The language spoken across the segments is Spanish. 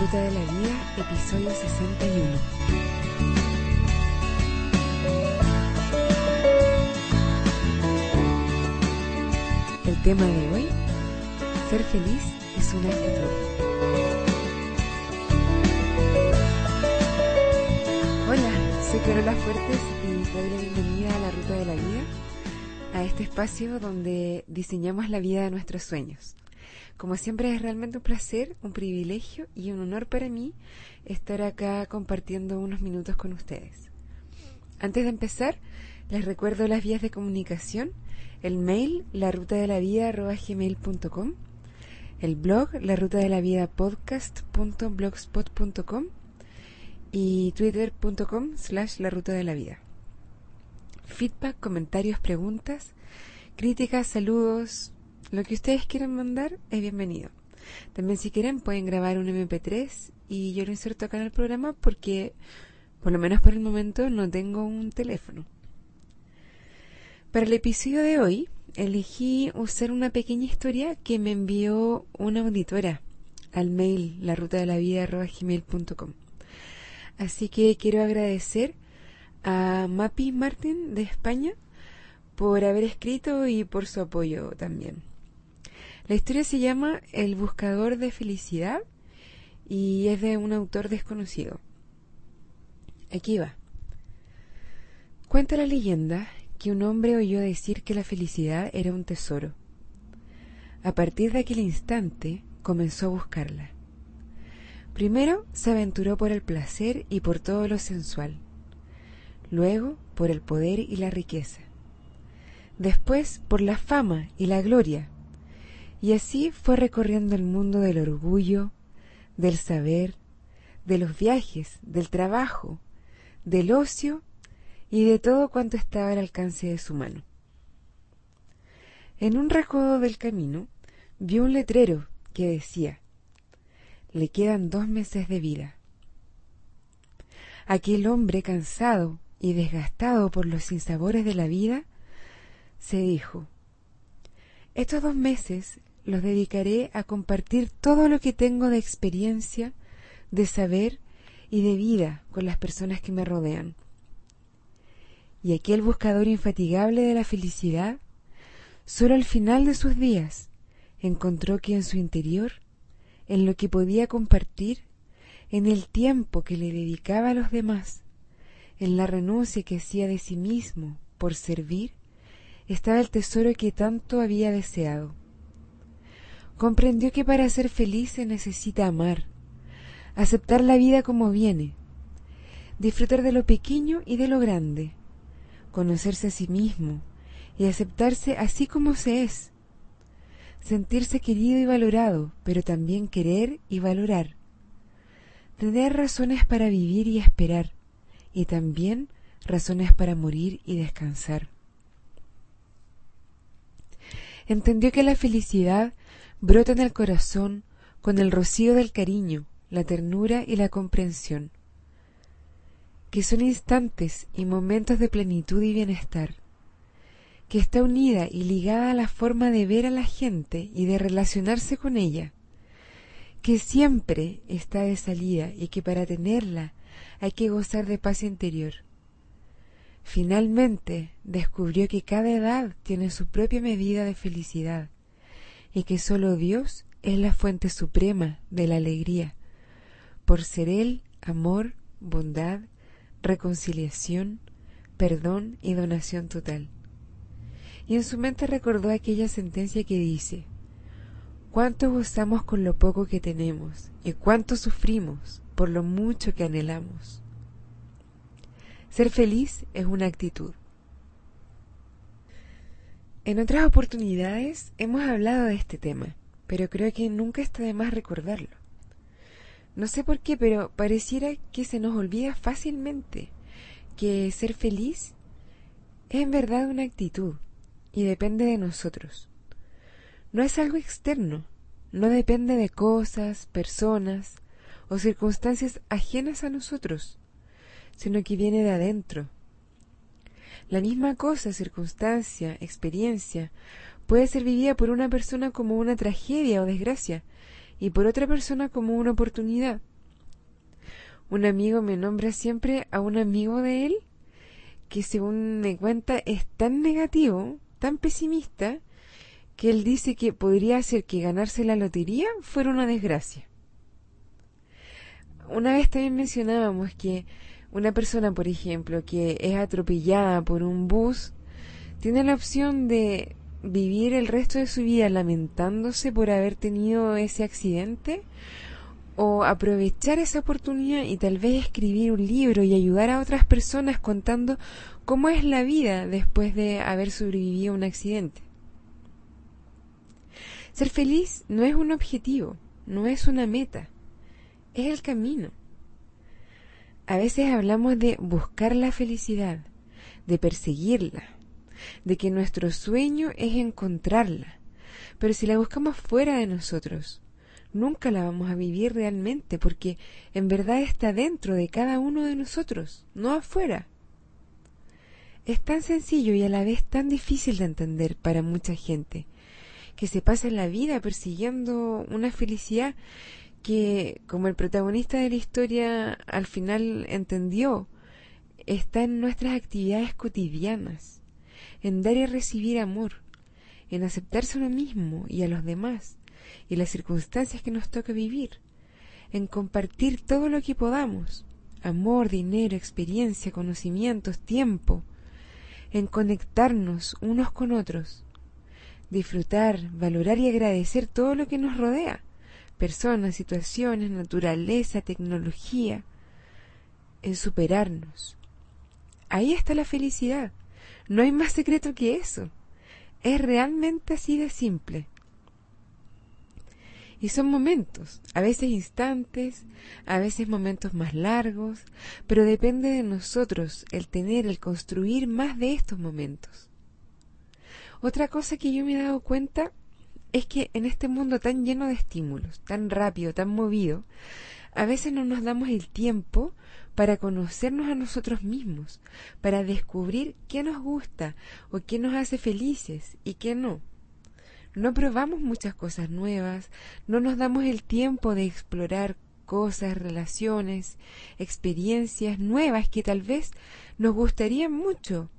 Ruta de la Vida, episodio 61. El tema de hoy, ser feliz es una actitud. Hola, soy Carola Fuertes y doy la bienvenida a la Ruta de la Vida, a este espacio donde diseñamos la vida de nuestros sueños. Como siempre es realmente un placer, un privilegio y un honor para mí estar acá compartiendo unos minutos con ustedes. Antes de empezar, les recuerdo las vías de comunicación, el mail la ruta de la vida gmail.com, el blog la ruta de la vida podcast.blogspot.com y twitter.com slash la ruta de la vida. Feedback, comentarios, preguntas, críticas, saludos, lo que ustedes quieran mandar es bienvenido. También si quieren pueden grabar un MP3 y yo lo inserto acá en el programa porque, por lo menos por el momento, no tengo un teléfono. Para el episodio de hoy elegí usar una pequeña historia que me envió una auditora al mail la ruta de la vida. Así que quiero agradecer a Mapi Martin de España por haber escrito y por su apoyo también. La historia se llama El buscador de felicidad y es de un autor desconocido. Aquí va. Cuenta la leyenda que un hombre oyó decir que la felicidad era un tesoro. A partir de aquel instante comenzó a buscarla. Primero se aventuró por el placer y por todo lo sensual, luego por el poder y la riqueza, después por la fama y la gloria, y así fue recorriendo el mundo del orgullo, del saber, de los viajes, del trabajo, del ocio y de todo cuanto estaba al alcance de su mano. En un recodo del camino vio un letrero que decía Le quedan dos meses de vida. Aquel hombre cansado y desgastado por los sinsabores de la vida, se dijo Estos dos meses los dedicaré a compartir todo lo que tengo de experiencia, de saber y de vida con las personas que me rodean. Y aquel buscador infatigable de la felicidad, solo al final de sus días, encontró que en su interior, en lo que podía compartir, en el tiempo que le dedicaba a los demás, en la renuncia que hacía de sí mismo por servir, estaba el tesoro que tanto había deseado comprendió que para ser feliz se necesita amar, aceptar la vida como viene, disfrutar de lo pequeño y de lo grande, conocerse a sí mismo y aceptarse así como se es, sentirse querido y valorado, pero también querer y valorar, tener razones para vivir y esperar, y también razones para morir y descansar. Entendió que la felicidad brota en el corazón con el rocío del cariño, la ternura y la comprensión, que son instantes y momentos de plenitud y bienestar, que está unida y ligada a la forma de ver a la gente y de relacionarse con ella, que siempre está de salida y que para tenerla hay que gozar de paz interior. Finalmente descubrió que cada edad tiene su propia medida de felicidad y que sólo Dios es la fuente suprema de la alegría, por ser Él amor, bondad, reconciliación, perdón y donación total. Y en su mente recordó aquella sentencia que dice, cuánto gozamos con lo poco que tenemos y cuánto sufrimos por lo mucho que anhelamos. Ser feliz es una actitud. En otras oportunidades hemos hablado de este tema, pero creo que nunca está de más recordarlo. No sé por qué, pero pareciera que se nos olvida fácilmente que ser feliz es en verdad una actitud y depende de nosotros. No es algo externo, no depende de cosas, personas o circunstancias ajenas a nosotros, sino que viene de adentro, la misma cosa, circunstancia, experiencia, puede ser vivida por una persona como una tragedia o desgracia y por otra persona como una oportunidad. un amigo me nombra siempre a un amigo de él que según me cuenta es tan negativo, tan pesimista, que él dice que podría ser que ganarse la lotería fuera una desgracia. Una vez también mencionábamos que una persona, por ejemplo, que es atropellada por un bus, tiene la opción de vivir el resto de su vida lamentándose por haber tenido ese accidente o aprovechar esa oportunidad y tal vez escribir un libro y ayudar a otras personas contando cómo es la vida después de haber sobrevivido a un accidente. Ser feliz no es un objetivo, no es una meta, es el camino. A veces hablamos de buscar la felicidad, de perseguirla, de que nuestro sueño es encontrarla, pero si la buscamos fuera de nosotros, nunca la vamos a vivir realmente porque en verdad está dentro de cada uno de nosotros, no afuera. Es tan sencillo y a la vez tan difícil de entender para mucha gente, que se pasa la vida persiguiendo una felicidad que, como el protagonista de la historia al final entendió, está en nuestras actividades cotidianas, en dar y recibir amor, en aceptarse a uno mismo y a los demás, y las circunstancias que nos toca vivir, en compartir todo lo que podamos, amor, dinero, experiencia, conocimientos, tiempo, en conectarnos unos con otros, disfrutar, valorar y agradecer todo lo que nos rodea, personas, situaciones, naturaleza, tecnología, en superarnos. Ahí está la felicidad. No hay más secreto que eso. Es realmente así de simple. Y son momentos, a veces instantes, a veces momentos más largos, pero depende de nosotros el tener, el construir más de estos momentos. Otra cosa que yo me he dado cuenta es que en este mundo tan lleno de estímulos, tan rápido, tan movido, a veces no nos damos el tiempo para conocernos a nosotros mismos, para descubrir qué nos gusta o qué nos hace felices y qué no. No probamos muchas cosas nuevas, no nos damos el tiempo de explorar cosas, relaciones, experiencias nuevas que tal vez nos gustarían mucho.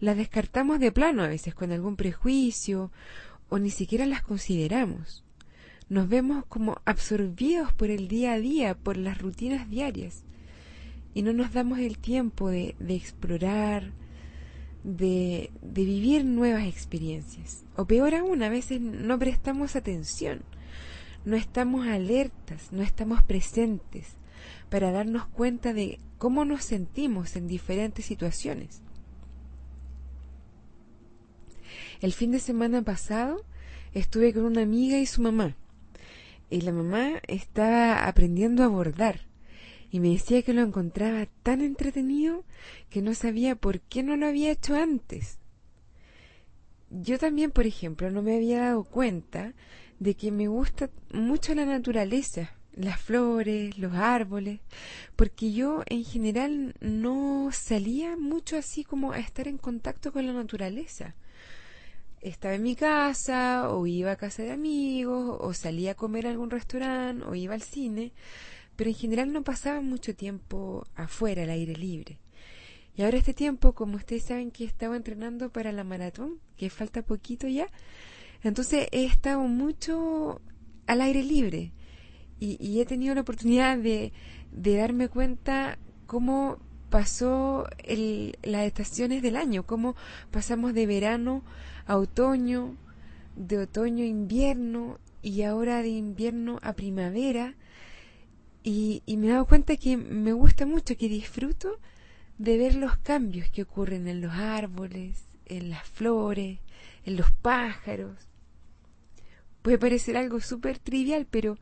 Las descartamos de plano a veces con algún prejuicio o ni siquiera las consideramos. Nos vemos como absorbidos por el día a día, por las rutinas diarias, y no nos damos el tiempo de, explorar, de, de vivir nuevas experiencias. O peor aún, a veces no prestamos atención, no estamos alertas, no estamos presentes para darnos cuenta de cómo nos sentimos en diferentes situaciones. El fin de semana pasado estuve con una amiga y su mamá. Y la mamá estaba aprendiendo a bordar. Y me decía que lo encontraba tan entretenido que no sabía por qué no lo había hecho antes. Yo también, por ejemplo, no me había dado cuenta de que me gusta mucho la naturaleza, las flores, los árboles, porque yo en general no salía mucho así como a estar en contacto con la naturaleza estaba en mi casa o iba a casa de amigos o salía a comer a algún restaurante o iba al cine, pero en general no pasaba mucho tiempo afuera, al aire libre. Y ahora este tiempo, como ustedes saben que estaba entrenando para la maratón, que falta poquito ya, entonces he estado mucho al aire libre y, he tenido la oportunidad de, de darme cuenta cómo pasó el, las estaciones del año, cómo pasamos de verano a otoño, de otoño a invierno y ahora de invierno a primavera. Y, y me he dado cuenta que me gusta mucho, que disfruto de ver los cambios que ocurren en los árboles, en las flores, en los pájaros. Puede parecer algo súper trivial, pero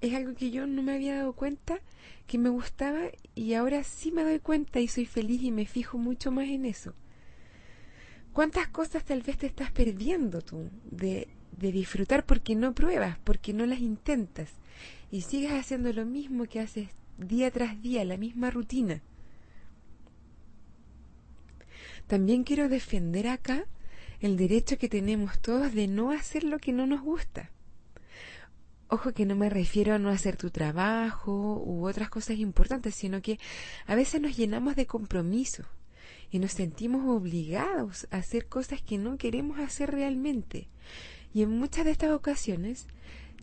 es algo que yo no me había dado cuenta que me gustaba y ahora sí me doy cuenta y soy feliz y me fijo mucho más en eso. ¿Cuántas cosas tal vez te estás perdiendo tú de, disfrutar porque no pruebas, porque no las intentas y sigues haciendo lo mismo que haces día tras día, la misma rutina? También quiero defender acá el derecho que tenemos todos de no hacer lo que no nos gusta. Ojo que no me refiero a no hacer tu trabajo u otras cosas importantes, sino que a veces nos llenamos de compromiso y nos sentimos obligados a hacer cosas que no queremos hacer realmente. Y en muchas de estas ocasiones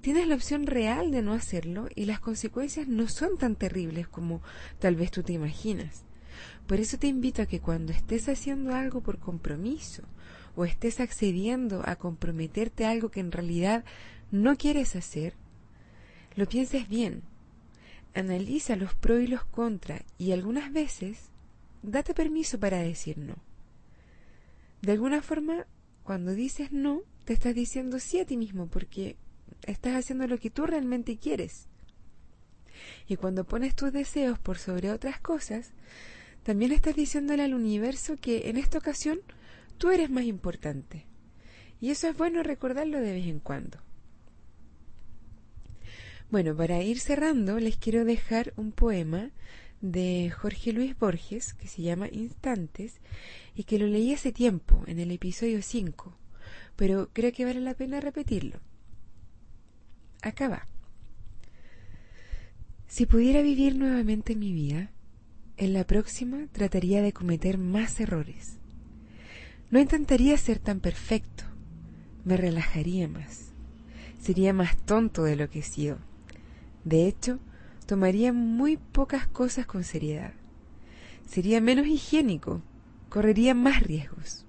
tienes la opción real de no hacerlo y las consecuencias no son tan terribles como tal vez tú te imaginas. Por eso te invito a que cuando estés haciendo algo por compromiso o estés accediendo a comprometerte a algo que en realidad no quieres hacer, lo pienses bien. Analiza los pros y los contras y algunas veces date permiso para decir no. De alguna forma, cuando dices no, te estás diciendo sí a ti mismo porque estás haciendo lo que tú realmente quieres. Y cuando pones tus deseos por sobre otras cosas, también estás diciéndole al universo que en esta ocasión tú eres más importante. Y eso es bueno recordarlo de vez en cuando. Bueno, para ir cerrando, les quiero dejar un poema de Jorge Luis Borges que se llama Instantes y que lo leí hace tiempo, en el episodio 5, pero creo que vale la pena repetirlo. Acá va. Si pudiera vivir nuevamente mi vida, en la próxima trataría de cometer más errores. No intentaría ser tan perfecto, me relajaría más, sería más tonto de lo que he sido. De hecho, tomaría muy pocas cosas con seriedad. Sería menos higiénico, correría más riesgos.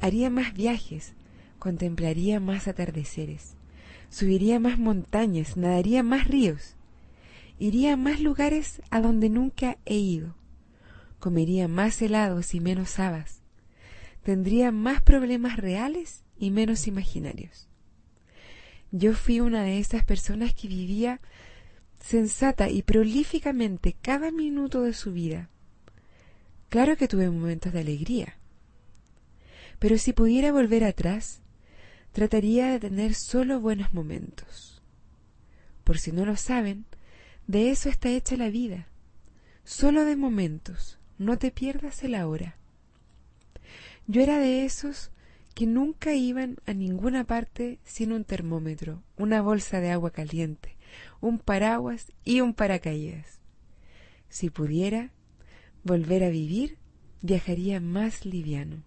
Haría más viajes, contemplaría más atardeceres, subiría más montañas, nadaría más ríos, iría a más lugares a donde nunca he ido, comería más helados y menos habas, tendría más problemas reales y menos imaginarios. Yo fui una de esas personas que vivía sensata y prolíficamente cada minuto de su vida. Claro que tuve momentos de alegría, pero si pudiera volver atrás, trataría de tener solo buenos momentos. Por si no lo saben, de eso está hecha la vida, solo de momentos, no te pierdas el ahora. Yo era de esos que nunca iban a ninguna parte sin un termómetro, una bolsa de agua caliente, un paraguas y un paracaídas. Si pudiera volver a vivir, viajaría más liviano.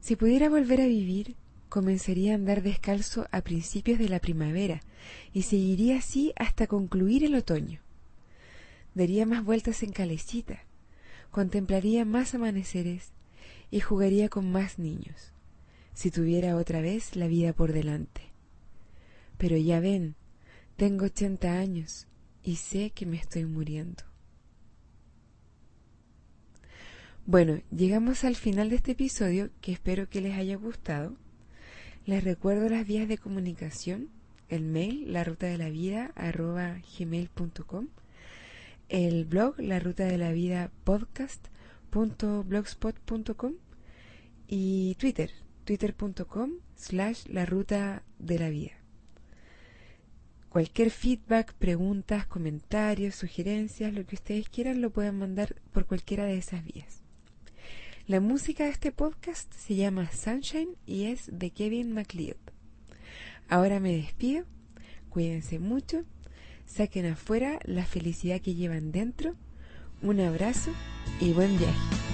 Si pudiera volver a vivir, comenzaría a andar descalzo a principios de la primavera y seguiría así hasta concluir el otoño. Daría más vueltas en calecita, contemplaría más amaneceres y jugaría con más niños, si tuviera otra vez la vida por delante. Pero ya ven, tengo ochenta años y sé que me estoy muriendo. Bueno, llegamos al final de este episodio que espero que les haya gustado. Les recuerdo las vías de comunicación, el mail, la ruta de la vida, el blog, la ruta de la vida podcast.blogspot.com y Twitter, twitter.com slash la ruta de la vida. Cualquier feedback, preguntas, comentarios, sugerencias, lo que ustedes quieran, lo pueden mandar por cualquiera de esas vías. La música de este podcast se llama Sunshine y es de Kevin MacLeod. Ahora me despido, cuídense mucho, saquen afuera la felicidad que llevan dentro, un abrazo y buen viaje.